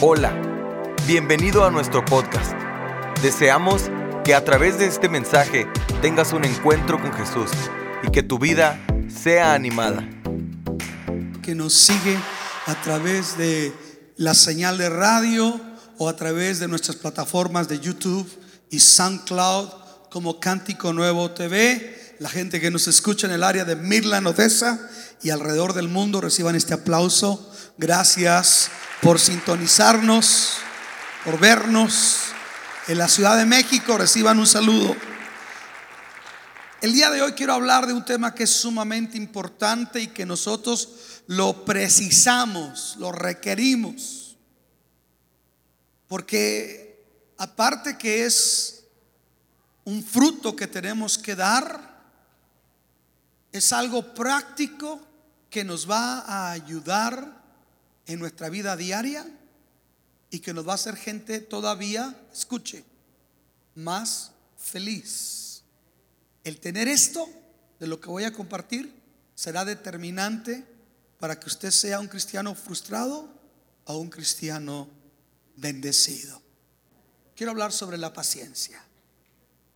Hola, bienvenido a nuestro podcast. Deseamos que a través de este mensaje tengas un encuentro con Jesús y que tu vida sea animada. que nos sigue a través de la señal de radio o a través de nuestras plataformas de YouTube y SoundCloud como Cántico Nuevo TV. La gente que nos escucha en el área de Midland, Odessa y alrededor del mundo reciban este aplauso. Gracias por sintonizarnos, por vernos. En la Ciudad de México reciban un saludo. El día de hoy quiero hablar de un tema que es sumamente importante y que nosotros lo precisamos, lo requerimos. Porque aparte que es un fruto que tenemos que dar, es algo práctico que nos va a ayudar en nuestra vida diaria y que nos va a hacer gente todavía, escuche, más feliz. El tener esto de lo que voy a compartir será determinante para que usted sea un cristiano frustrado o un cristiano bendecido. Quiero hablar sobre la paciencia.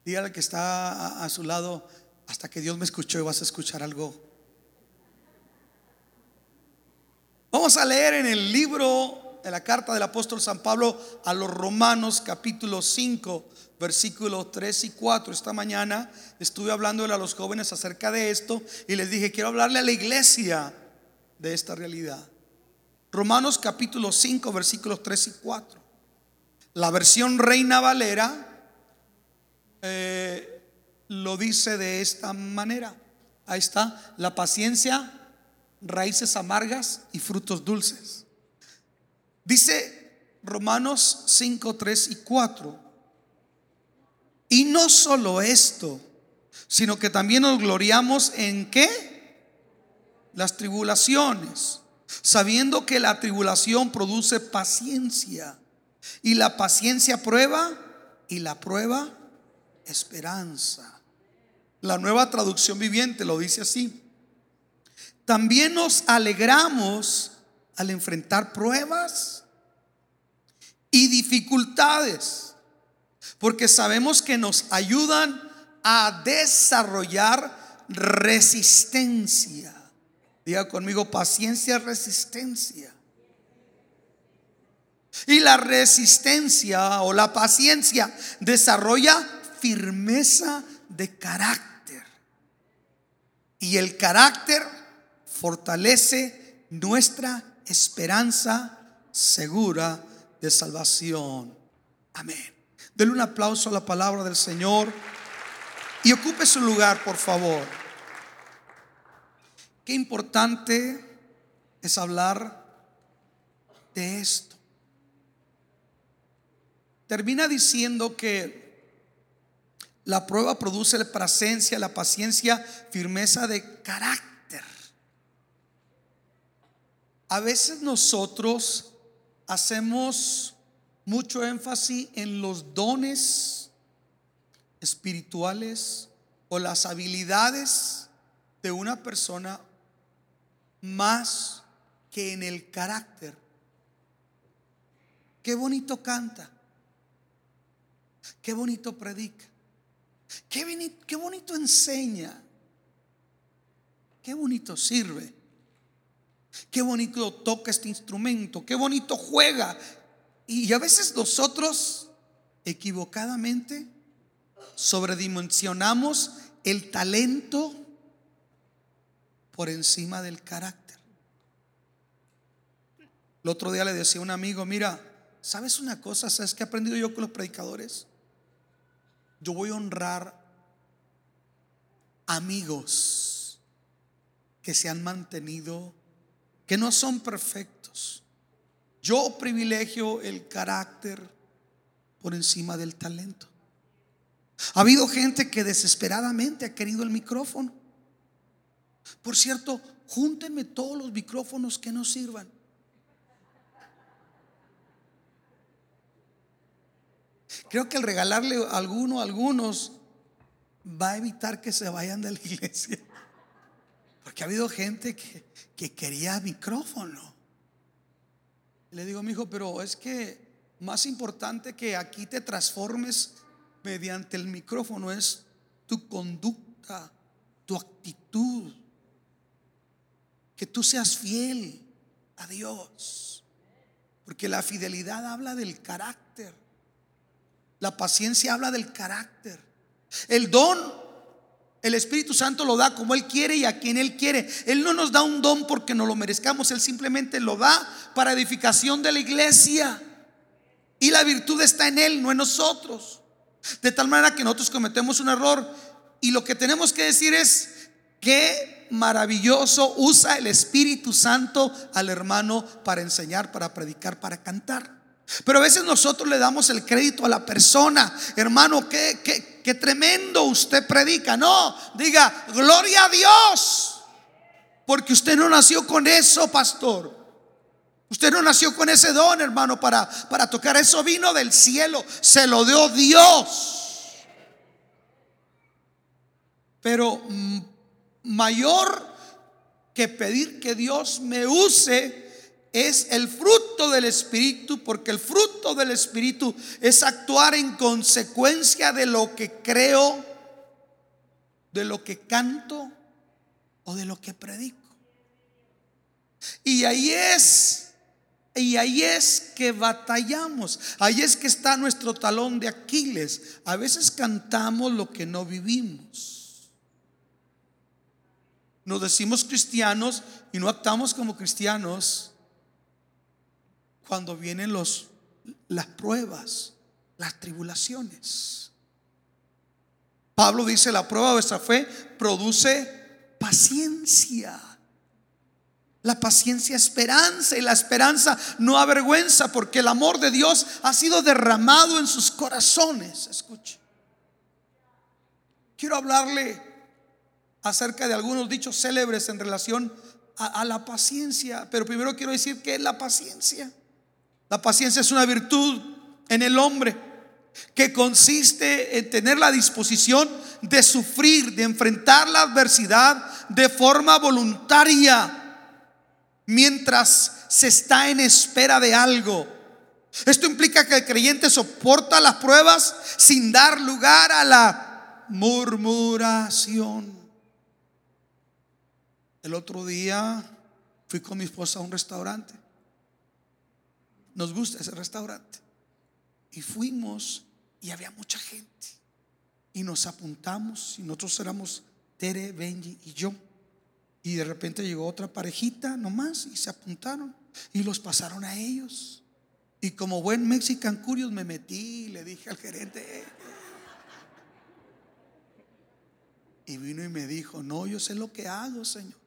Dígale que está a, a su lado hasta que Dios me escuchó y vas a escuchar algo Vamos a leer en el libro de la carta del apóstol San Pablo a los Romanos capítulo 5 versículos 3 y 4. Esta mañana estuve hablándole a los jóvenes acerca de esto y les dije, quiero hablarle a la iglesia de esta realidad. Romanos capítulo 5 versículos 3 y 4. La versión Reina Valera eh, lo dice de esta manera. Ahí está, la paciencia raíces amargas y frutos dulces. Dice Romanos 5, 3 y 4. Y no solo esto, sino que también nos gloriamos en qué? Las tribulaciones, sabiendo que la tribulación produce paciencia y la paciencia prueba y la prueba esperanza. La nueva traducción viviente lo dice así. También nos alegramos al enfrentar pruebas y dificultades, porque sabemos que nos ayudan a desarrollar resistencia. Diga conmigo, paciencia, resistencia. Y la resistencia o la paciencia desarrolla firmeza de carácter. Y el carácter fortalece nuestra esperanza segura de salvación. Amén. Denle un aplauso a la palabra del Señor y ocupe su lugar, por favor. Qué importante es hablar de esto. Termina diciendo que la prueba produce la presencia, la paciencia, firmeza de carácter. A veces nosotros hacemos mucho énfasis en los dones espirituales o las habilidades de una persona más que en el carácter. Qué bonito canta. Qué bonito predica. Qué bonito, enseña. Qué bonito sirve. Qué bonito toca este instrumento, qué bonito juega. Y a veces nosotros equivocadamente sobredimensionamos el talento por encima del carácter. El otro día le decía a un amigo, mira, ¿sabes una cosa? ¿Sabes qué he aprendido yo con los predicadores? Yo voy a honrar amigos que se han mantenido que no son perfectos. Yo privilegio el carácter por encima del talento. Ha habido gente que desesperadamente ha querido el micrófono. Por cierto, júntenme todos los micrófonos que no sirvan. Creo que el regalarle alguno a algunos va a evitar que se vayan de la iglesia. Porque ha habido gente que, que quería micrófono. Le digo, mi hijo, pero es que más importante que aquí te transformes mediante el micrófono es tu conducta, tu actitud, que tú seas fiel a Dios. Porque la fidelidad habla del carácter. La paciencia habla del carácter. El don el Espíritu Santo lo da como Él quiere y a quien Él quiere. Él no nos da un don porque no lo merezcamos, Él simplemente lo da para edificación de la iglesia. Y la virtud está en Él, no en nosotros. De tal manera que nosotros cometemos un error y lo que tenemos que decir es qué maravilloso usa el Espíritu Santo al hermano para enseñar, para predicar, para cantar. Pero a veces nosotros le damos el crédito a la persona, hermano, qué, qué, tremendo usted predica. No, diga, gloria a Dios, porque usted no nació con eso, pastor. Usted no nació con ese don, hermano, para, para tocar. Eso vino del cielo, se lo dio Dios. Pero mm, mayor que pedir que Dios me use es el fruto del Espíritu, porque el fruto del Espíritu es actuar en consecuencia de lo que creo, de lo que canto o de lo que predico. Y ahí es, y ahí es que batallamos, ahí es que está nuestro talón de Aquiles. A veces cantamos lo que no vivimos. Nos decimos cristianos y no actuamos como cristianos cuando vienen los, las pruebas, las tribulaciones. Pablo dice, la prueba de vuestra fe produce paciencia. La paciencia esperanza y la esperanza no avergüenza porque el amor de Dios ha sido derramado en sus corazones. Escuche. Quiero hablarle acerca de algunos dichos célebres en relación a, a la paciencia, pero primero quiero decir qué es la paciencia. La paciencia es una virtud en el hombre que consiste en tener la disposición de sufrir, de enfrentar la adversidad de forma voluntaria mientras se está en espera de algo. Esto implica que el creyente soporta las pruebas sin dar lugar a la murmuración. El otro día fui con mi esposa a un restaurante nos gusta ese restaurante. Y fuimos y había mucha gente. Y nos apuntamos y nosotros éramos Tere, Benji y yo. Y de repente llegó otra parejita nomás y se apuntaron y los pasaron a ellos. Y como buen Mexican Curious me metí y le dije al gerente. Y vino y me dijo, no, yo sé lo que hago, Señor.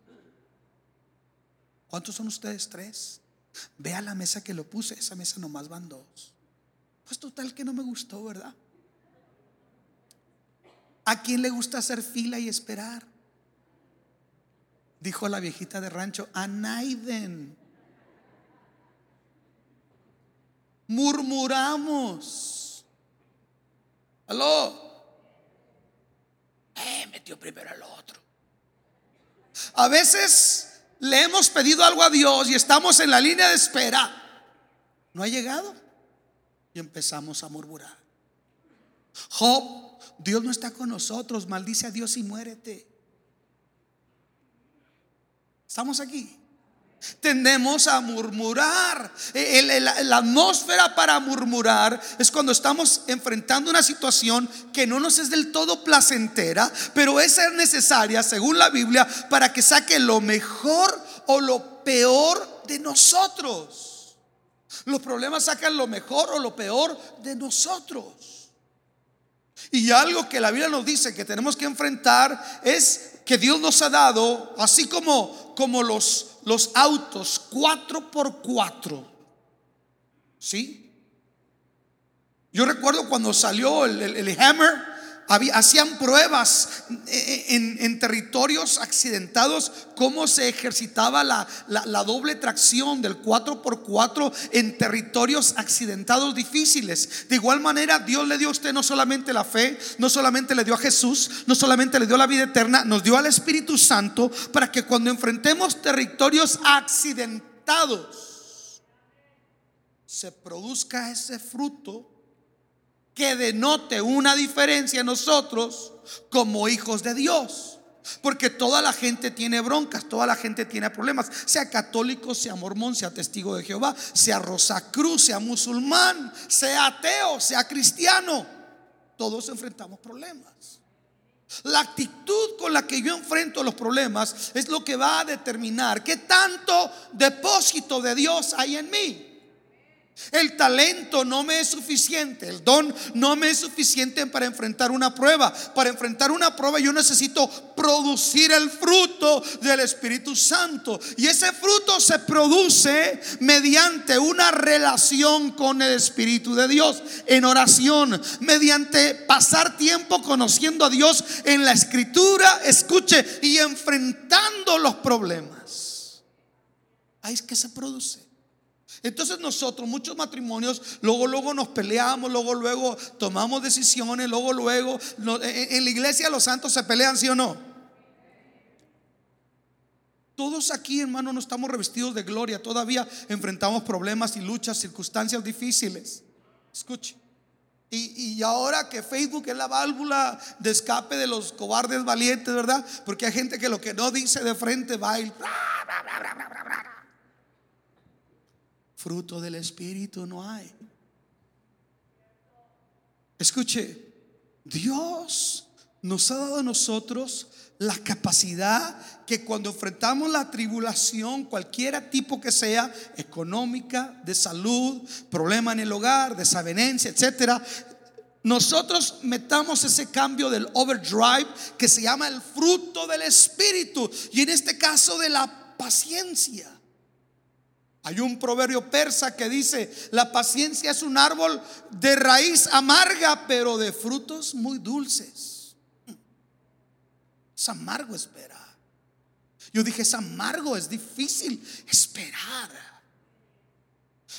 ¿Cuántos son ustedes? Tres. Ve a la mesa que lo puse, esa mesa nomás van dos. Pues total que no me gustó, ¿verdad? ¿A quién le gusta hacer fila y esperar? Dijo la viejita de rancho, a Naiden. Murmuramos. Aló. Eh, metió primero al otro. A veces le hemos pedido algo a Dios y estamos en la línea de espera. No ha llegado. Y empezamos a murmurar. Job, Dios no está con nosotros, maldice a Dios y muérete. Estamos aquí tendemos a murmurar. E, la atmósfera para murmurar es cuando estamos enfrentando una situación que no nos es del todo placentera, pero es necesaria, según la Biblia, para que saque lo mejor o lo peor de nosotros. Los problemas sacan lo mejor o lo peor de nosotros. Y algo que la Biblia nos dice que tenemos que enfrentar es que Dios nos ha dado, así como, como los los autos 4 por 4 ¿Sí? Yo recuerdo cuando salió el, Hammer, hacían pruebas en, territorios accidentados, cómo se ejercitaba la, la, doble tracción del 4x4 en territorios accidentados difíciles. De igual manera, Dios le dio a usted no solamente la fe, no solamente le dio a Jesús, no solamente le dio la vida eterna, nos dio al Espíritu Santo para que cuando enfrentemos territorios accidentados, se produzca ese fruto que denote una diferencia en nosotros como hijos de Dios. Porque toda la gente tiene broncas, toda la gente tiene problemas, sea católico, sea mormón, sea testigo de Jehová, sea Rosacruz, sea musulmán, sea ateo, sea cristiano. Todos enfrentamos problemas. La actitud con la que yo enfrento los problemas es lo que va a determinar qué tanto depósito de Dios hay en mí. El talento no me es suficiente, el don no me es suficiente para enfrentar una prueba. Para enfrentar una prueba yo necesito producir el fruto del Espíritu Santo. Y ese fruto se produce mediante una relación con el Espíritu de Dios, en oración, mediante pasar tiempo conociendo a Dios en la escritura, escuche, y enfrentando los problemas. Ahí es que se produce. Entonces nosotros, muchos matrimonios, luego, luego nos peleamos, luego, luego tomamos decisiones, luego, luego, en la iglesia los santos se pelean, ¿sí o no? Todos aquí, hermano, no estamos revestidos de gloria, todavía enfrentamos problemas y luchas, circunstancias difíciles. Escuche. Y, y, ahora que Facebook es la válvula de escape de los cobardes valientes, ¿verdad? Porque hay gente que lo que no dice de frente va y fruto del Espíritu no hay. Escuche, Dios nos ha dado a nosotros la capacidad que cuando enfrentamos la tribulación, cualquier tipo que sea, económica, de salud, problema en el hogar, desavenencia, etcétera, nosotros metamos ese cambio del overdrive que se llama el fruto del espíritu y en este caso de la paciencia. Hay un proverbio persa que dice, la paciencia es un árbol de raíz amarga, pero de frutos muy dulces. Es amargo esperar. Yo dije, es amargo, es difícil esperar.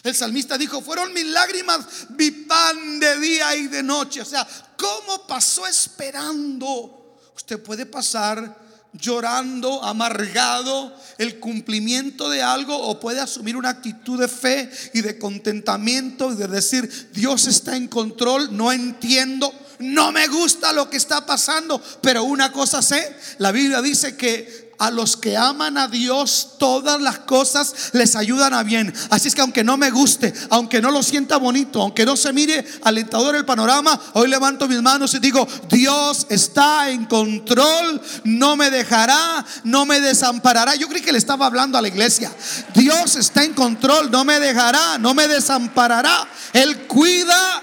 El salmista dijo, fueron mis lágrimas, mi pan de día y de noche. O sea, ¿cómo pasó esperando? Usted puede pasar llorando, amargado el cumplimiento de algo o puede asumir una actitud de fe y de contentamiento y de decir, Dios está en control, no entiendo, no me gusta lo que está pasando, pero una cosa sé, la Biblia dice que a los que aman a Dios, todas las cosas les ayudan a bien. Así es que aunque no me guste, aunque no lo sienta bonito, aunque no se mire alentador el panorama, hoy levanto mis manos y digo, Dios está en control, no me dejará, no me desamparará. Yo creí que le estaba hablando a la iglesia. Dios está en control, no me dejará, no me desamparará. Él cuida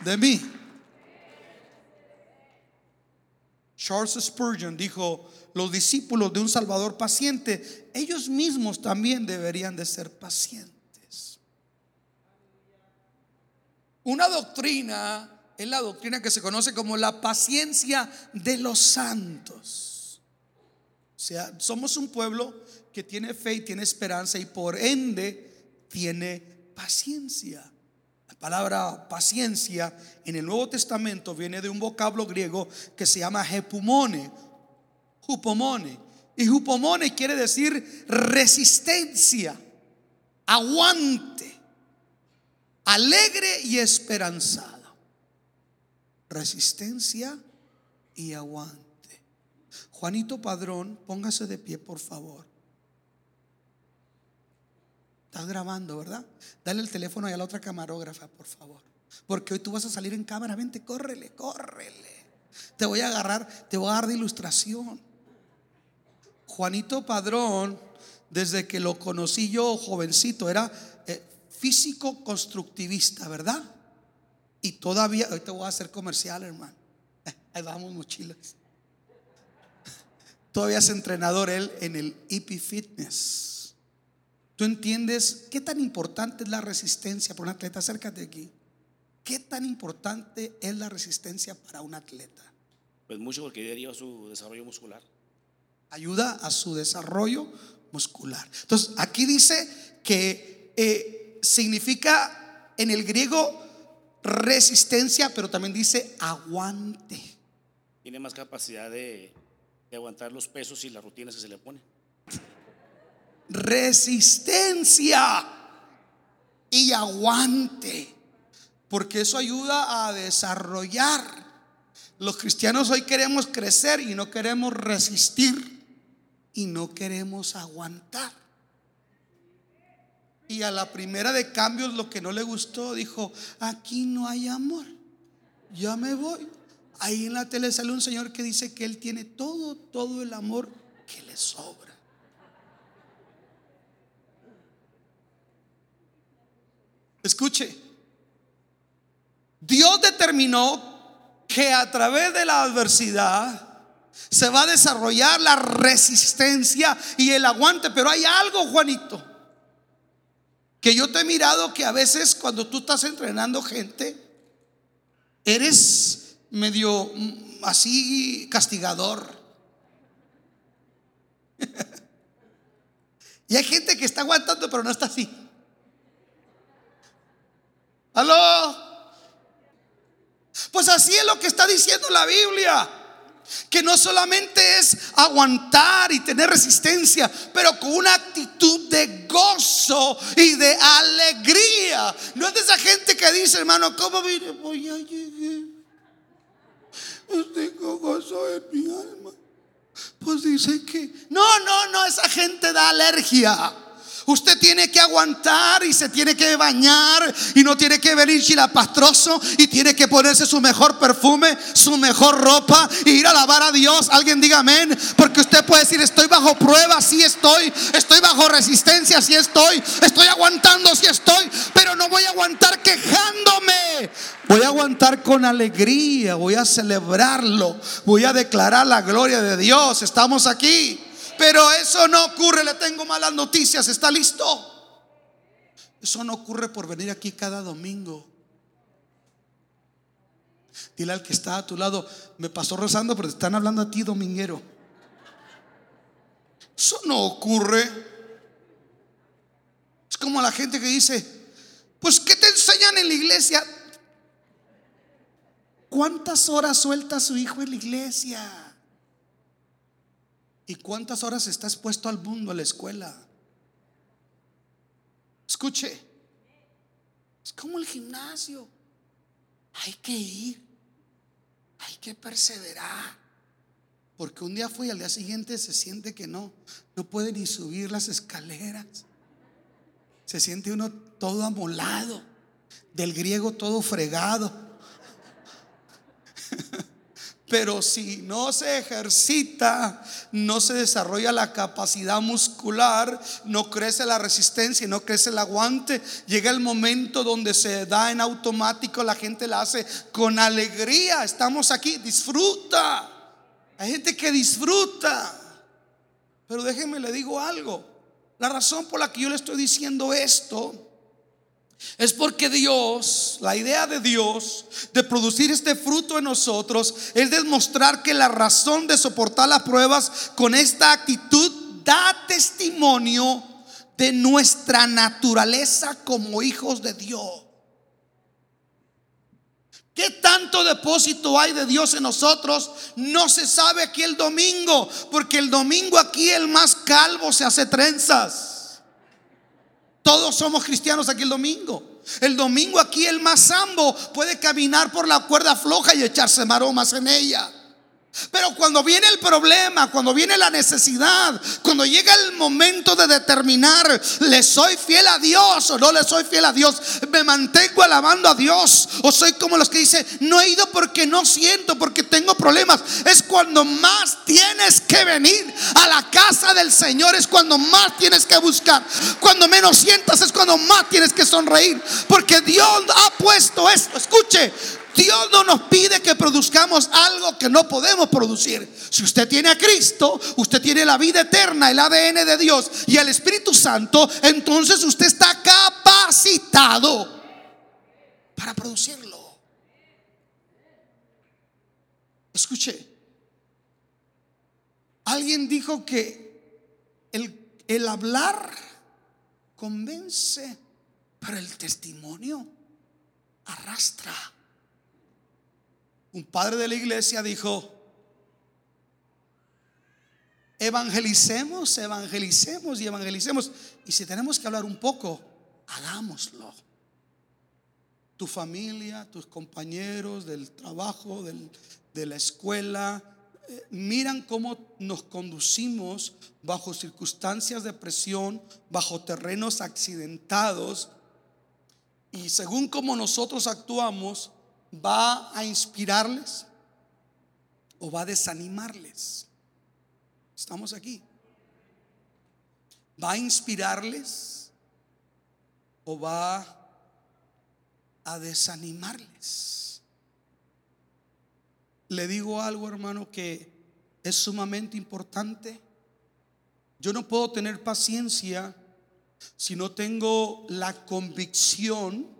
de mí. Charles Spurgeon dijo, los discípulos de un Salvador paciente, ellos mismos también deberían de ser pacientes. Una doctrina es la doctrina que se conoce como la paciencia de los santos. O sea, somos un pueblo que tiene fe y tiene esperanza y por ende tiene paciencia. La palabra paciencia en el Nuevo Testamento viene de un vocablo griego que se llama hepumone Jupomone. Y jupomone quiere decir resistencia, aguante, alegre y esperanzado. Resistencia y aguante. Juanito Padrón, póngase de pie, por favor. Estás grabando, ¿verdad? Dale el teléfono a la otra camarógrafa, por favor. Porque hoy tú vas a salir en cámara. Vente, córrele, córrele. Te voy a agarrar, te voy a dar de ilustración. Juanito Padrón, desde que lo conocí yo jovencito, era eh, físico constructivista, ¿verdad? Y todavía, te voy a hacer comercial, hermano. Ahí vamos mochilas. Todavía es entrenador él en el EP Fitness. ¿Tú entiendes qué tan importante es la resistencia para un atleta? Acércate aquí. ¿Qué tan importante es la resistencia para un atleta? Pues mucho porque deriva su desarrollo muscular ayuda a su desarrollo muscular. Entonces, aquí dice que eh, significa en el griego resistencia, pero también dice aguante. Tiene más capacidad de, de aguantar los pesos y las rutinas que se le pone. Resistencia. y aguante, porque eso ayuda a desarrollar. Los cristianos hoy queremos crecer y no queremos resistir y no queremos aguantar. Y a la primera de cambios lo que no le gustó dijo, aquí no hay amor, ya me voy. Ahí en la tele sale un señor que dice que él tiene todo, todo el amor que le sobra. Escuche, Dios determinó que a través de la adversidad se va a desarrollar la resistencia y el aguante, pero hay algo, Juanito, que yo te he mirado que a veces cuando tú estás entrenando gente, eres medio mm, así castigador. y hay gente que está aguantando, pero no está así. ¿Aló? Pues así es lo que está diciendo la Biblia. Que no solamente es aguantar y tener resistencia, pero con una actitud de gozo y de alegría. No es de esa gente que dice, hermano, ¿cómo vine? Pues ya llegué. Pues tengo gozo en mi alma. Pues dice que, no, no, no, esa gente da alergia. Usted tiene que aguantar y se tiene que bañar y no tiene que venir chilapastroso y tiene que ponerse su mejor perfume, su mejor ropa e ir a alabar a Dios. Alguien diga amén, porque usted puede decir, estoy bajo prueba, sí estoy, estoy bajo resistencia, sí estoy, estoy aguantando, sí estoy, pero no voy a aguantar quejándome. Voy a aguantar con alegría, voy a celebrarlo, voy a declarar la gloria de Dios. Estamos aquí. Pero eso no ocurre, le tengo malas noticias, ¿está listo? Eso no ocurre por venir aquí cada domingo. Dile al que está a tu lado, me pasó rezando, pero te están hablando a ti, dominguero. Eso no ocurre. Es como la gente que dice, pues ¿qué te enseñan en la iglesia? ¿Cuántas horas suelta su hijo en la iglesia? ¿Y cuántas horas está expuesto al mundo, a la escuela? Escuche, es como el gimnasio. Hay que ir, hay que perseverar. Porque un día fue y al día siguiente se siente que no, no puede ni subir las escaleras. Se siente uno todo amolado, del griego todo fregado. Pero si no se ejercita, no se desarrolla la capacidad muscular, no crece la resistencia, no crece el aguante. Llega el momento donde se da en automático, la gente la hace con alegría. Estamos aquí, disfruta. Hay gente que disfruta. Pero déjenme le digo algo. La razón por la que yo le estoy diciendo esto es porque Dios, la idea de Dios de producir este fruto en nosotros es demostrar que la razón de soportar las pruebas con esta actitud da testimonio de nuestra naturaleza como hijos de Dios. ¿Qué tanto depósito hay de Dios en nosotros? No se sabe aquí el domingo, porque el domingo aquí el más calvo se hace trenzas. Todos somos cristianos aquí el domingo. El domingo aquí el más sambo puede caminar por la cuerda floja y echarse maromas en ella. Pero cuando viene el problema, cuando viene la necesidad, cuando llega el momento de determinar, ¿le soy fiel a Dios o no le soy fiel a Dios? ¿Me mantengo alabando a Dios? ¿O soy como los que dicen, no he ido porque no siento, porque tengo problemas? Es cuando más tienes que venir a la casa del Señor, es cuando más tienes que buscar. Cuando menos sientas es cuando más tienes que sonreír. Porque Dios ha puesto esto, escuche, Dios no nos pide que produzcamos algo que no podemos producir. Si usted tiene a Cristo, usted tiene la vida eterna, el ADN de Dios y el Espíritu Santo, entonces usted está capacitado para producirlo. Escuche, alguien dijo que el, el hablar convence, pero el testimonio arrastra un padre de la iglesia dijo, evangelicemos, evangelicemos y evangelicemos. Y si tenemos que hablar un poco, hagámoslo. Tu familia, tus compañeros del trabajo, de la escuela, eh, miran cómo nos conducimos bajo circunstancias de presión, bajo terrenos accidentados. Y según cómo nosotros actuamos, va a inspirarles o va a desanimarles. Estamos aquí. ¿Va a inspirarles o va a desanimarles? Le digo algo, hermano, que es sumamente importante. Yo no puedo tener paciencia si no tengo la convicción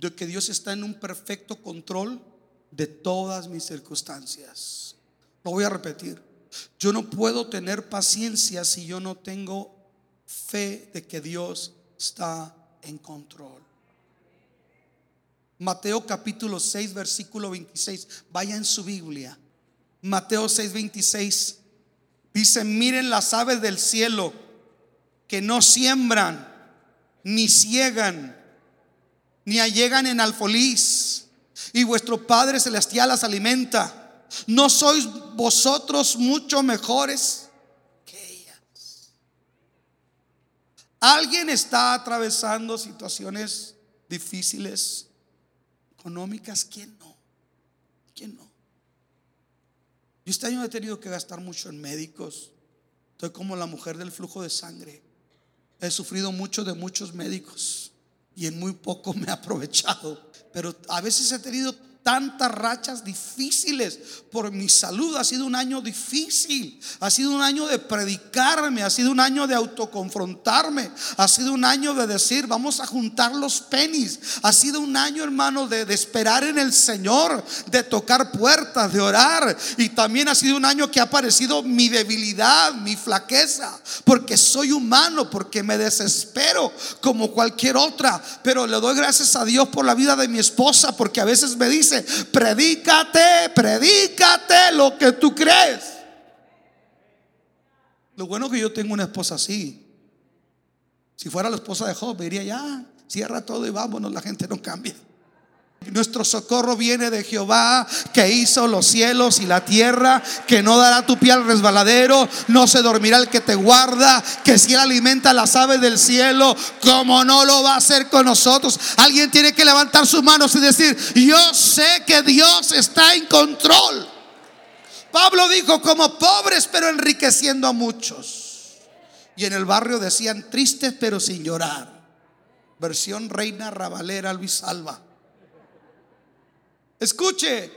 de que Dios está en un perfecto control de todas mis circunstancias. Lo voy a repetir. Yo no puedo tener paciencia si yo no tengo fe de que Dios está en control. Mateo capítulo 6, versículo 26. Vaya en su Biblia. Mateo 6, 26. Dice, miren las aves del cielo que no siembran, ni ciegan, ni allegan en alfolís, y vuestro Padre Celestial las alimenta. ¿No sois vosotros mucho mejores que ellas? ¿Alguien está atravesando situaciones difíciles económicas? ¿Quién no? ¿Quién no? Yo este año he tenido que gastar mucho en médicos. Estoy como la mujer del flujo de sangre. He sufrido mucho de muchos médicos y en muy poco me he aprovechado. Pero a veces he tenido tantas rachas difíciles por mi salud. Ha sido un año difícil. Ha sido un año de predicarme. Ha sido un año de autoconfrontarme. Ha sido un año de decir, vamos a juntar los penis. Ha sido un año, hermano, de, de esperar en el Señor, de tocar puertas, de orar. Y también ha sido un año que ha aparecido mi debilidad, mi flaqueza. Porque soy humano, porque me desespero como cualquier otra. Pero le doy gracias a Dios por la vida de mi esposa, porque a veces me dice, predícate, predícate lo que tú crees. Lo bueno que yo tengo una esposa así. Si fuera la esposa de Job, me diría ya, cierra todo y vámonos, la gente no cambia. Nuestro socorro viene de Jehová que hizo los cielos y la tierra, que no dará tu pie al resbaladero, no se dormirá el que te guarda, que si él alimenta las aves del cielo, como no lo va a hacer con nosotros. Alguien tiene que levantar sus manos y decir, yo sé que Dios está en control. Pablo dijo, como pobres pero enriqueciendo a muchos. Y en el barrio decían, tristes pero sin llorar. Versión Reina Ravalera Luis Alba. Escuche,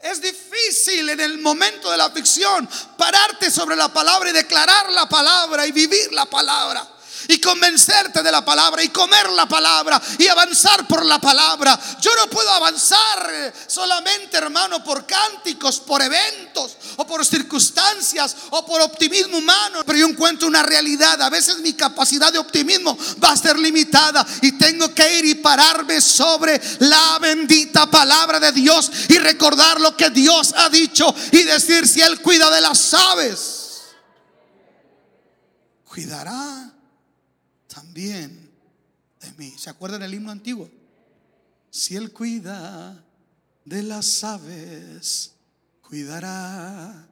es difícil en el momento de la aflicción pararte sobre la palabra y declarar la palabra y vivir la palabra y convencerte de la palabra y comer la palabra y avanzar por la palabra. Yo no puedo avanzar solamente, hermano, por cánticos, por eventos o por circunstancias o por optimismo humano, pero yo encuentro una realidad. A veces mi capacidad de optimismo va a ser limitada y tengo que ir y pararme sobre la bendita palabra de Dios y recordar lo que Dios ha dicho y decir si Él cuida de las aves, cuidará también de mí. ¿Se acuerdan el himno antiguo? Si Él cuida de las aves, cuidará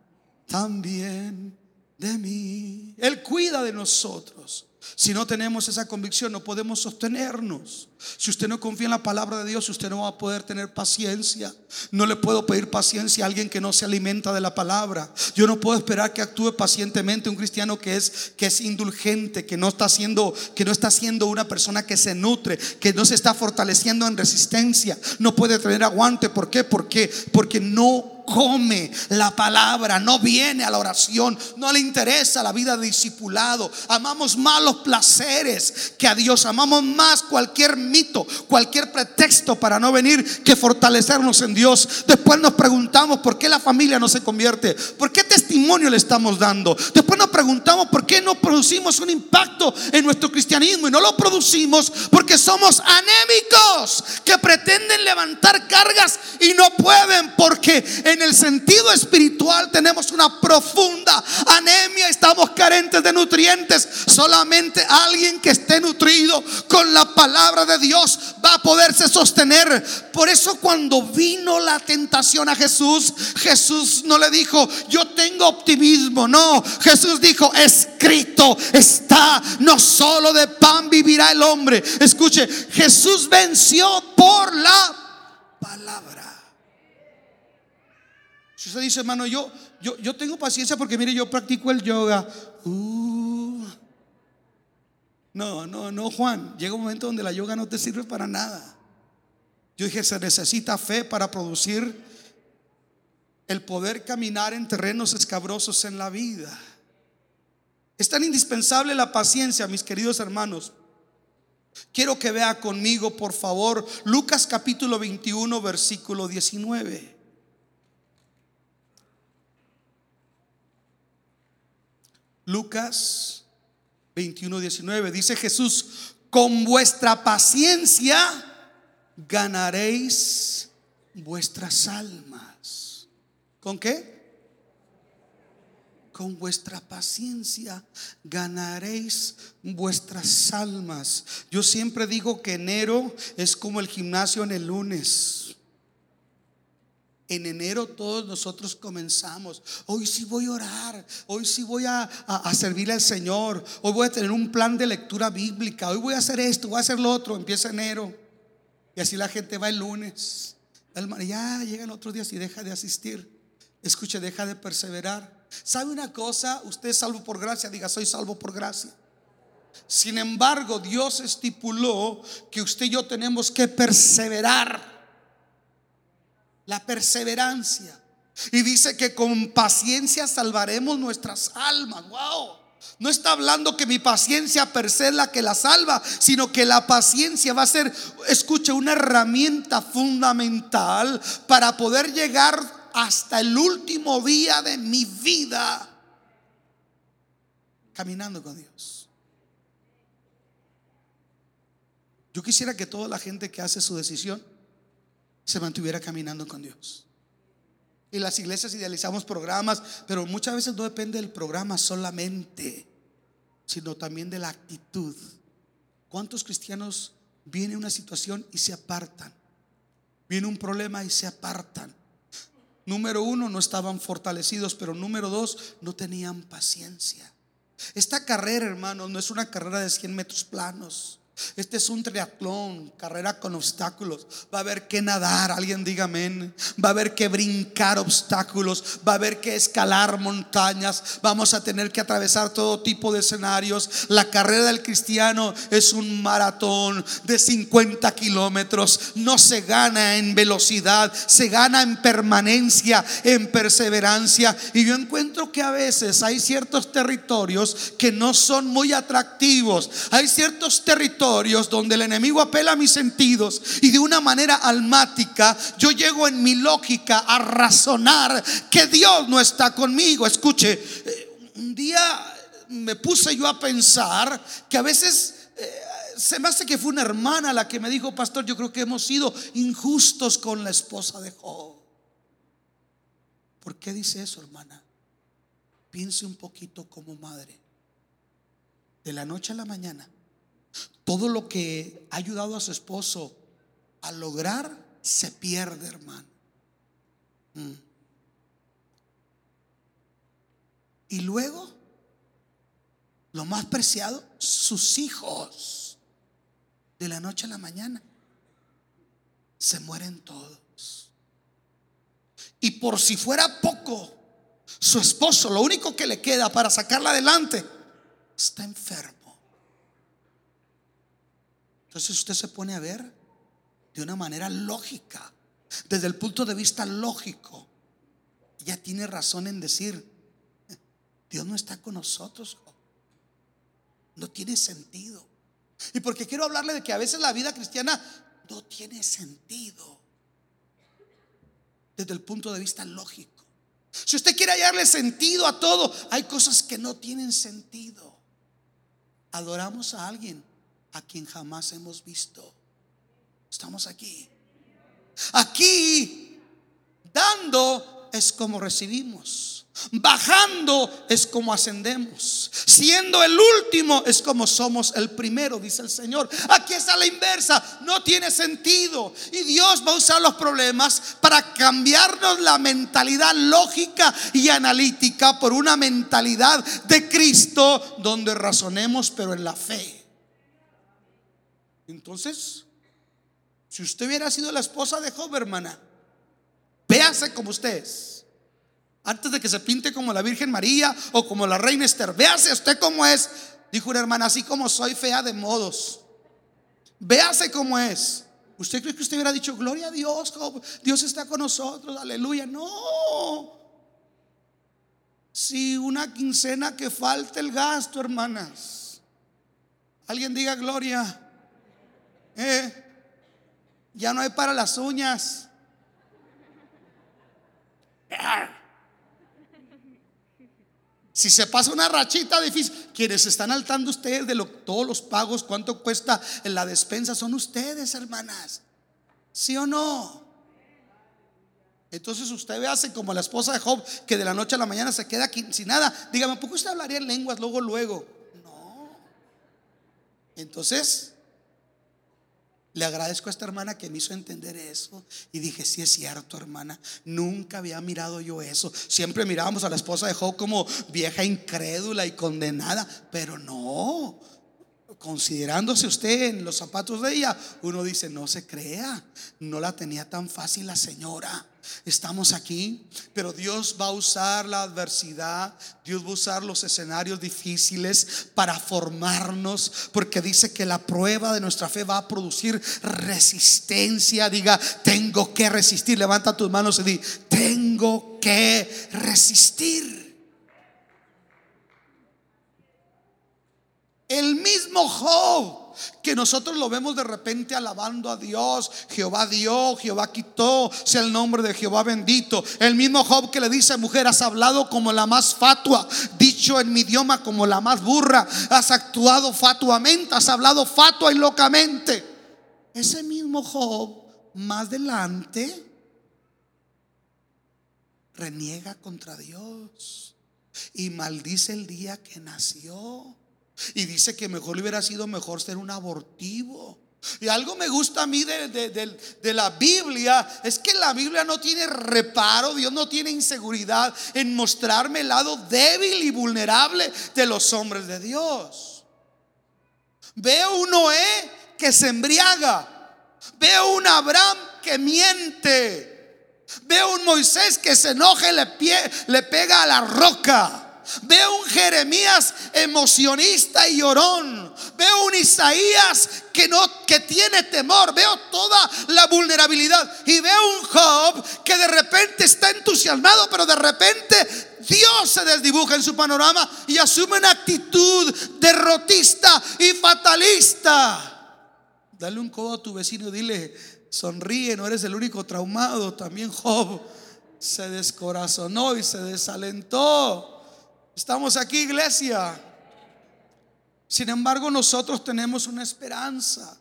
también de mí. Él cuida de nosotros. Si no tenemos esa convicción, no podemos sostenernos. Si usted no confía en la palabra de Dios, usted no va a poder tener paciencia. No le puedo pedir paciencia a alguien que no se alimenta de la palabra. Yo no puedo esperar que actúe pacientemente un cristiano que es que es indulgente, que no está siendo que no está siendo una persona que se nutre, que no se está fortaleciendo en resistencia. No puede tener aguante, ¿por qué? Porque porque no come la palabra, no viene a la oración, no le interesa la vida de discipulado. Amamos más los placeres que a Dios. Amamos más cualquier mito, cualquier pretexto para no venir que fortalecernos en Dios. Después nos preguntamos por qué la familia no se convierte, por qué testimonio le estamos dando. Después nos preguntamos por qué no producimos un impacto en nuestro cristianismo y no lo producimos porque somos anémicos que pretenden levantar cargas y no pueden porque en En el sentido espiritual tenemos una profunda anemia, estamos carentes de nutrientes. Solamente alguien que esté nutrido con la palabra de Dios va a poderse sostener. Por eso cuando vino la tentación a Jesús, Jesús no le dijo, yo tengo optimismo. No, Jesús dijo, escrito está, no solo de pan vivirá el hombre. Escuche, Jesús venció por la palabra. Si usted dice, hermano, yo, yo, yo tengo paciencia porque mire, yo practico el yoga. Uh. No, no, no, Juan. Llega un momento donde la yoga no te sirve para nada. Yo dije, se necesita fe para producir el poder caminar en terrenos escabrosos en la vida. Es tan indispensable la paciencia, mis queridos hermanos. Quiero que vea conmigo, por favor, Lucas capítulo 21, versículo 19. Lucas 21, 19. Dice Jesús, con vuestra paciencia ganaréis vuestras almas. ¿Con qué? Con vuestra paciencia ganaréis vuestras almas. Yo siempre digo que enero es como el gimnasio en el lunes. En enero todos nosotros comenzamos. Hoy sí voy a orar. Hoy sí voy a, a, al Señor. Hoy voy a tener un plan de lectura bíblica. Hoy voy a hacer esto, voy a hacer lo otro. Empieza enero. Y así la gente va el lunes. Ya llegan otros días y deja de asistir. Escuche, deja de perseverar. ¿Sabe una cosa? Usted es salvo por gracia. Diga, soy salvo por gracia. Sin embargo, Dios estipuló que usted y yo tenemos que perseverar la perseverancia. Y dice que con paciencia salvaremos nuestras almas. Wow. No está hablando que mi paciencia per se la que la salva, sino que la paciencia va a ser, escuche, una herramienta fundamental para poder llegar hasta el último día de mi vida caminando con Dios. Yo quisiera que toda la gente que hace su decisión se mantuviera caminando con Dios. Y las iglesias idealizamos programas, pero muchas veces no depende del programa solamente, sino también de la actitud. ¿Cuántos cristianos viene una situación y se apartan? Viene un problema y se apartan. Número uno, no estaban fortalecidos, pero número dos, no tenían paciencia. Esta carrera, hermanos, no es una carrera de 100 metros planos. Este es un triatlón, carrera con obstáculos. Va a haber que nadar, alguien diga amén. Va a haber que brincar obstáculos, va a haber que escalar montañas. Vamos a tener que atravesar todo tipo de escenarios. La carrera del cristiano es un maratón de 50 kilómetros. No se gana en velocidad, se gana en permanencia, en perseverancia. Y yo encuentro que a veces hay ciertos territorios que no son muy atractivos. Hay ciertos territorios donde el enemigo apela a mis sentidos y de una manera almática yo llego en mi lógica a razonar que Dios no está conmigo. Escuche, eh, un día me puse yo a pensar que a veces eh, se me hace que fue una hermana la que me dijo, pastor, yo creo que hemos sido injustos con la esposa de Job. ¿Por qué dice eso, hermana? Piense un poquito como madre. De la noche a la mañana, todo lo que ha ayudado a su esposo a lograr se pierde, hermano. Mm. Y luego, lo más preciado, sus hijos, de la noche a la mañana, se mueren todos. Y por si fuera poco, su esposo, lo único que le queda para sacarla adelante, está enfermo. Entonces usted se pone a ver de una manera lógica, desde el punto de vista lógico. Ya tiene razón en decir, Dios no está con nosotros. No tiene sentido. Y porque quiero hablarle de que a veces la vida cristiana no tiene sentido desde el punto de vista lógico. Si usted quiere hallarle sentido a todo, hay cosas que no tienen sentido. Adoramos a alguien a quien jamás hemos visto. Estamos aquí. Aquí dando es como recibimos. Bajando es como ascendemos. Siendo el último es como somos el primero, dice el Señor. Aquí está la inversa. No tiene sentido. Y Dios va a usar los problemas para cambiarnos la mentalidad lógica y analítica por una mentalidad de Cristo donde razonemos pero en la fe. Entonces, si usted hubiera sido la esposa de Job, hermana, véase como usted es antes de que se pinte como la Virgen María o como la Reina Esther. Véase usted cómo es. Dijo una hermana, así como soy fea de modos. Véase cómo es. ¿Usted cree que usted hubiera dicho, gloria a Dios, Dios está con nosotros, aleluya? No. Si una quincena que falte el gasto, hermanas. Alguien diga gloria. Eh, ya no hay para las uñas. Si se pasa una rachita difícil, quienes están altando ustedes de todos los pagos, cuánto cuesta en la despensa, son ustedes, hermanas. ¿Sí o no? Entonces usted hace como la esposa de Job, que de la noche a la mañana se queda aquí sin nada. Dígame, ¿por qué usted hablaría en lenguas luego, luego? No. Entonces, le agradezco a esta hermana que me hizo entender eso. Y dije, sí es cierto, hermana. Nunca había mirado yo eso. Siempre mirábamos a la esposa de Job como vieja incrédula y condenada. Pero no. Considerándose usted en los zapatos de ella, uno dice, no se crea. No la tenía tan fácil la señora estamos aquí, pero Dios va a usar la adversidad, Dios va a usar los escenarios difíciles para formarnos, porque dice que la prueba de nuestra fe va a producir resistencia. Diga, tengo que resistir. Levanta tus manos y di, tengo que resistir. El mismo Job que nosotros lo vemos de repente alabando a Dios. Jehová dio, Jehová quitó, sea el nombre de Jehová bendito. El mismo Job que le dice, mujer, has hablado como la más fatua, dicho en mi idioma como la más burra, has actuado fatuamente, has hablado fatua y locamente. Ese mismo Job, más adelante, reniega contra Dios y maldice el día que nació. Y dice que mejor le hubiera sido mejor ser un abortivo. Y algo me gusta a mí de, la Biblia es que la Biblia no tiene reparo, Dios no tiene inseguridad en mostrarme el lado débil y vulnerable de los hombres de Dios. Veo un Noé que se embriaga, veo un Abraham que miente, veo un Moisés que se enoja y le, le pega a la roca. Veo un Jeremías emocionista y llorón. Veo un Isaías que no que tiene temor. Veo toda la vulnerabilidad y veo un Job que de repente está entusiasmado, pero de repente Dios se desdibuja en su panorama y asume una actitud derrotista y fatalista. Dale un codo a tu vecino dile, sonríe, no eres el único traumado. También Job se descorazonó y se desalentó. Estamos aquí, iglesia. Sin embargo, nosotros tenemos una esperanza.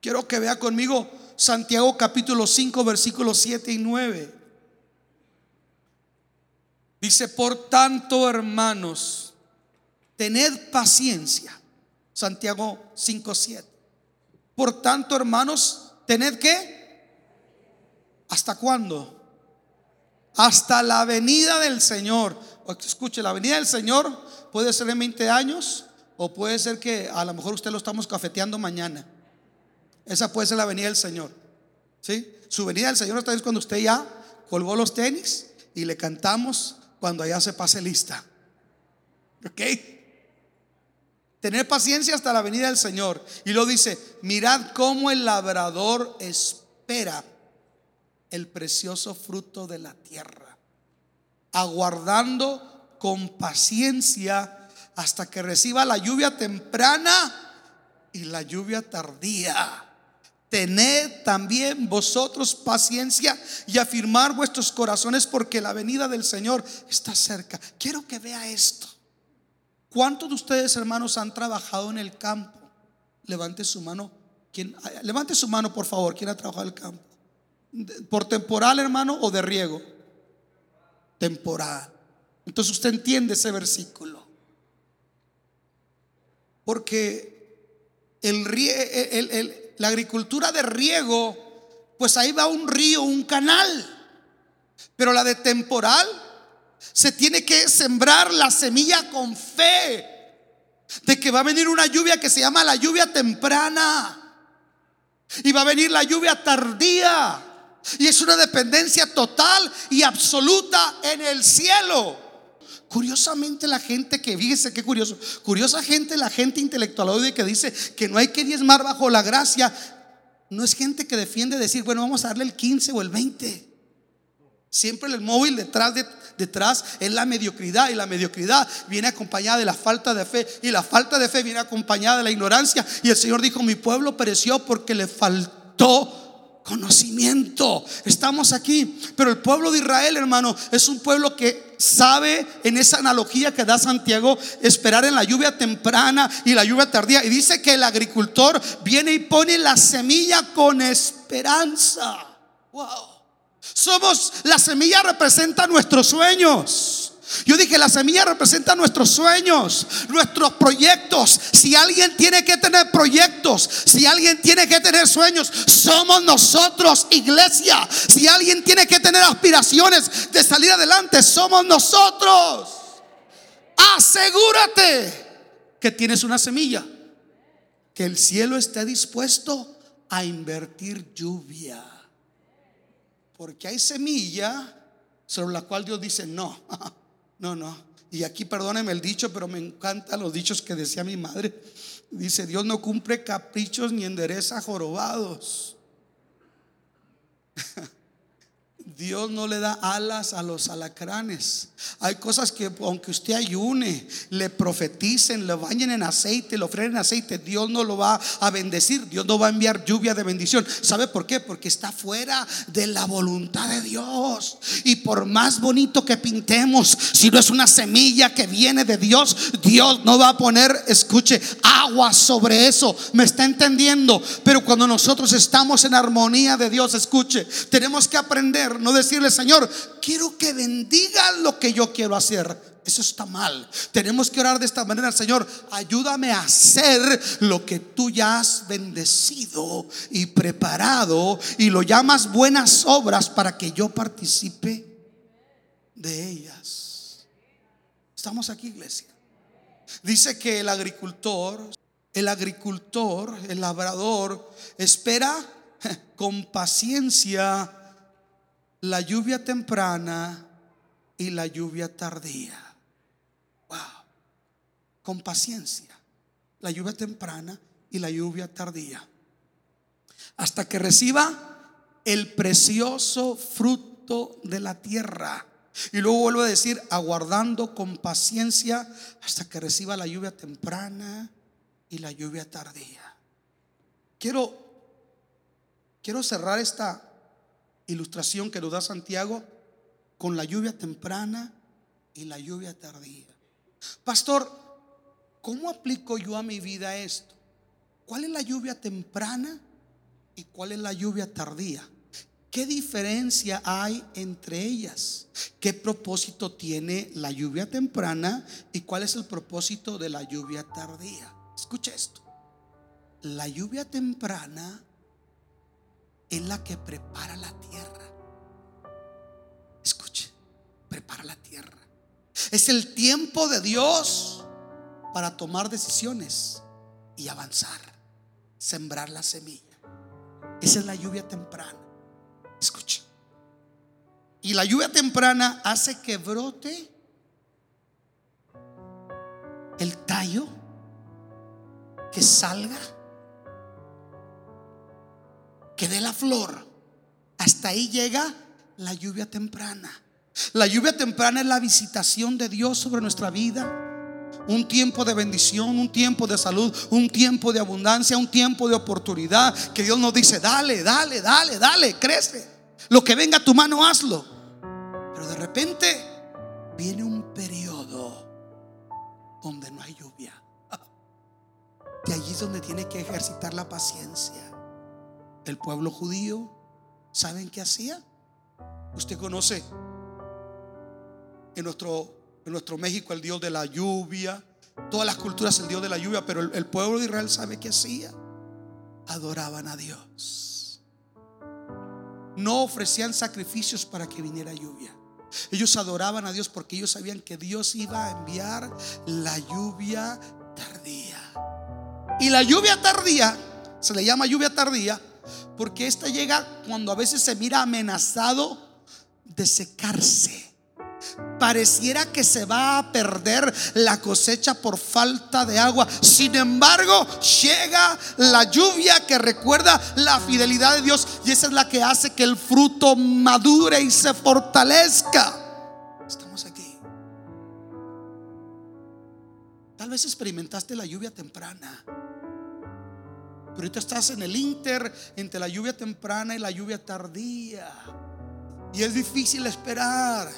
Quiero que vea conmigo Santiago capítulo 5, versículos 7 y 9. Dice, por tanto, hermanos, tened paciencia. Santiago 5, 7. Por tanto, hermanos, tened que. ¿Hasta cuándo? Hasta la venida del Señor escuche, la venida del Señor puede ser en 20 años o puede ser que a lo mejor usted lo estamos cafeteando mañana. Esa puede ser la venida del Señor. ¿Sí? Su venida del Señor está es cuando usted ya colgó los tenis y le cantamos cuando allá se pase lista. ¿Ok? Tener paciencia hasta la venida del Señor. Y lo dice, mirad cómo el labrador espera el precioso fruto de la tierra aguardando con paciencia hasta que reciba la lluvia temprana y la lluvia tardía. Tened también vosotros paciencia y afirmar vuestros corazones porque la venida del Señor está cerca. Quiero que vea esto. ¿Cuántos de ustedes, hermanos, han trabajado en el campo? Levante su mano. ¿Quién, levante su mano, por favor. ¿Quién ha trabajado en el campo? ¿Por temporal, hermano, o de riego? Temporal. Entonces usted entiende ese versículo. Porque el, la agricultura de riego, pues ahí va un río, un canal. Pero la de temporal, se tiene que sembrar la semilla con fe de que va a venir una lluvia que se llama la lluvia temprana. Y va a venir la lluvia tardía. Y es una dependencia total y absoluta en el cielo. Curiosamente la gente que, fíjese qué curioso, curiosa gente, la gente intelectual hoy que dice que no hay que diezmar bajo la gracia, no es gente que defiende decir, bueno, vamos a darle el 15 o el 20. Siempre el móvil detrás de, detrás es la mediocridad y la mediocridad viene acompañada de la falta de fe y la falta de fe viene acompañada de la ignorancia y el Señor dijo, mi pueblo pereció porque le faltó conocimiento. Estamos aquí, pero el pueblo de Israel, hermano, es un pueblo que sabe en esa analogía que da Santiago esperar en la lluvia temprana y la lluvia tardía y dice que el agricultor viene y pone la semilla con esperanza. Wow. Somos, la semilla representa nuestros sueños. Yo dije, la semilla representa nuestros sueños, nuestros proyectos. Si alguien tiene que tener proyectos, si alguien tiene que tener sueños, somos nosotros, iglesia. Si alguien tiene que tener aspiraciones de salir adelante, somos nosotros. Asegúrate que tienes una semilla, que el cielo esté dispuesto a invertir lluvia. Porque hay semilla sobre la cual Dios dice, no, no, no. Y aquí perdóneme el dicho, pero me encantan los dichos que decía mi madre. Dice, Dios no cumple caprichos ni endereza jorobados. Dios no le da alas a los alacranes. Hay cosas que aunque usted ayune, le profeticen, le bañen en aceite, le ofrecen aceite, Dios no lo va a bendecir, Dios no va a enviar lluvia de bendición. ¿Sabe por qué? Porque está fuera de la voluntad de Dios. Y por más bonito que pintemos, si no es una semilla que viene de Dios, Dios no va a poner, escuche, agua sobre eso. ¿Me está entendiendo? Pero cuando nosotros estamos en armonía de Dios, escuche, tenemos que aprender no decirle, Señor, quiero que bendiga lo que yo quiero hacer. Eso está mal. Tenemos que orar de esta manera, Señor, ayúdame a hacer lo que tú ya has bendecido y preparado y lo llamas buenas obras para que yo participe de ellas. Estamos aquí, iglesia. Dice que el agricultor, el agricultor, el labrador, espera con paciencia la lluvia temprana y la lluvia tardía. Wow. Con paciencia. La lluvia temprana y la lluvia tardía. Hasta que reciba el precioso fruto de la tierra. Y luego vuelvo a decir, aguardando con paciencia hasta que reciba la lluvia temprana y la lluvia tardía. Quiero quiero cerrar esta ilustración que nos da Santiago con la lluvia temprana y la lluvia tardía. Pastor, ¿cómo aplico yo a mi vida esto? ¿Cuál es la lluvia temprana y cuál es la lluvia tardía? ¿Qué diferencia hay entre ellas? ¿Qué propósito tiene la lluvia temprana y cuál es el propósito de la lluvia tardía? Escucha esto. La lluvia temprana es la que prepara la tierra. Escuche, prepara la tierra. Es el tiempo de Dios para tomar decisiones y avanzar, sembrar la semilla. Esa es la lluvia temprana. Escuche. Y la lluvia temprana hace que brote el tallo, que salga que dé la flor. Hasta ahí llega la lluvia temprana. La lluvia temprana es la visitación de Dios sobre nuestra vida. Un tiempo de bendición, un tiempo de salud, un tiempo de abundancia, un tiempo de oportunidad. Que Dios nos dice, dale, dale, dale, dale, crece. Lo que venga a tu mano, hazlo. Pero de repente viene un periodo donde no hay lluvia. Y allí es donde tiene que ejercitar la paciencia el pueblo judío, ¿saben qué hacía? Usted conoce En nuestro, en nuestro México el Dios de la lluvia. Todas las culturas el Dios de la lluvia, pero el, el pueblo de Israel sabe qué hacía. Adoraban a Dios. No ofrecían sacrificios para que viniera lluvia. Ellos adoraban a Dios porque ellos sabían que Dios iba a enviar la lluvia tardía. Y la lluvia tardía, se le llama lluvia tardía, porque esta llega cuando a veces se mira amenazado de secarse. Pareciera que se va a perder la cosecha por falta de agua. Sin embargo, llega la lluvia que recuerda la fidelidad de Dios y esa es la que hace que el fruto madure y se fortalezca. Estamos aquí. Tal vez experimentaste la lluvia temprana. Pero ahorita estás en el inter entre la lluvia temprana y la lluvia tardía. Y es difícil esperar.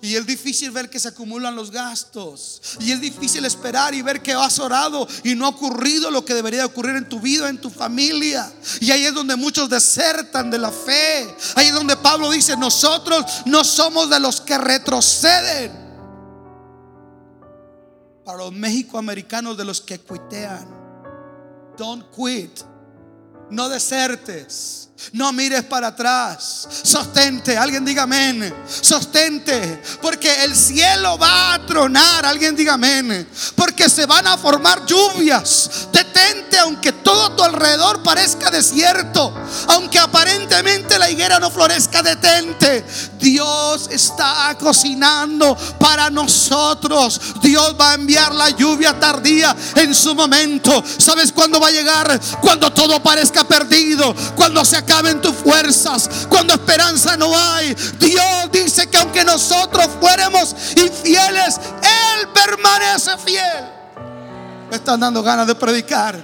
Y es difícil ver que se acumulan los gastos. Y es difícil esperar y ver que has orado y no ha ocurrido lo que debería ocurrir en tu vida, en tu familia. Y ahí es donde muchos desertan de la fe. Ahí es donde Pablo dice, nosotros no somos de los que retroceden. Para los mexicoamericanos de los que cuitean. Don't quit. No desertes. No mires para atrás. Sostente. Alguien diga amén. Sostente. Porque el cielo va a tronar. Alguien diga amén. Porque se van a formar lluvias. Aunque todo tu alrededor parezca desierto. Aunque aparentemente la higuera no florezca. Detente. Dios está cocinando para nosotros. Dios va a enviar la lluvia tardía en su momento. ¿Sabes cuándo va a llegar? Cuando todo parezca perdido. Cuando se acaben tus fuerzas. Cuando esperanza no hay. Dios dice que aunque nosotros fuéramos infieles, Él permanece fiel. Me están dando ganas de predicar.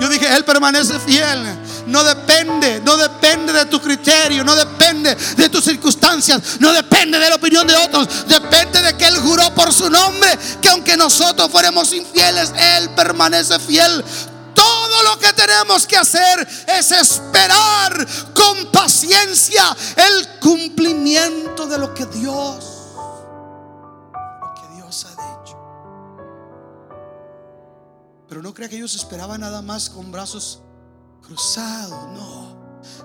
Yo dije, Él permanece fiel. No depende, no depende de tu criterio, no depende de tus circunstancias, no depende de la opinión de otros. Depende de que Él juró por su nombre que aunque nosotros fuéramos infieles, Él permanece fiel. Todo lo que tenemos que hacer es esperar con paciencia el cumplimiento de lo que Dios, Pero no crea que ellos esperaban nada más con brazos cruzados, no.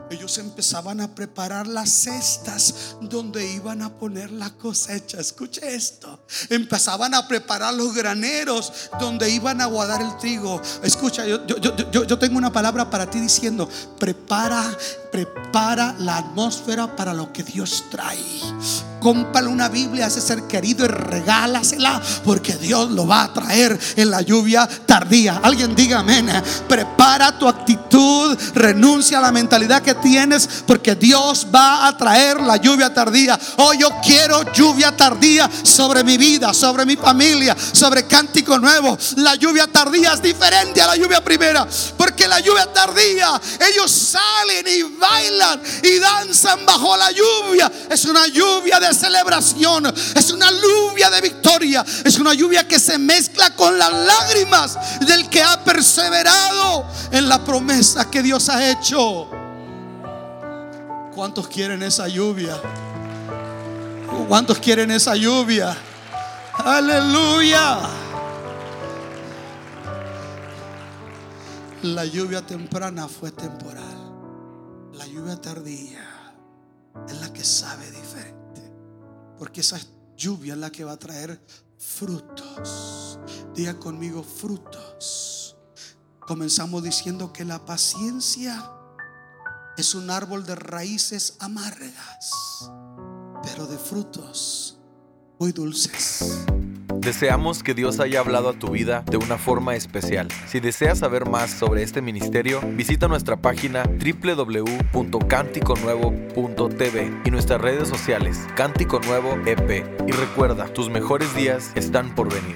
Ellos empezaban a preparar las cestas donde iban a poner la cosecha. Escuche esto. Empezaban a preparar los graneros donde iban a guardar el trigo. Escucha, yo, yo, yo, yo tengo una palabra para ti diciendo, prepara, prepara la atmósfera para lo que Dios trae. Cómprale una Biblia a ese ser querido y regálasela porque Dios lo va a traer en la lluvia tardía. Alguien diga amén. Prepara tu actitud, renuncia a la mentalidad que tienes porque Dios va a traer la lluvia tardía. Oh, yo quiero lluvia tardía sobre mi vida, sobre mi familia, sobre cántico nuevo. La lluvia tardía es diferente a la lluvia primera porque la lluvia tardía ellos salen y bailan y danzan bajo la lluvia. Es una lluvia de celebración, es una lluvia de victoria, es una lluvia que se mezcla con las lágrimas del que ha perseverado en la promesa que Dios ha hecho. ¿Cuántos quieren esa lluvia? ¿Cuántos quieren esa lluvia? Aleluya. La lluvia temprana fue temporal. La lluvia tardía es la que sabe diferente. Porque esa lluvia es la que va a traer frutos. Diga conmigo frutos. Comenzamos diciendo que la paciencia es un árbol de raíces amargas, pero de frutos muy dulces. Deseamos que Dios haya hablado a tu vida de una forma especial. Si deseas saber más sobre este ministerio, visita nuestra página www.canticonuevo.tv y nuestras redes sociales Cántico Nuevo EP. Y recuerda, tus mejores días están por venir.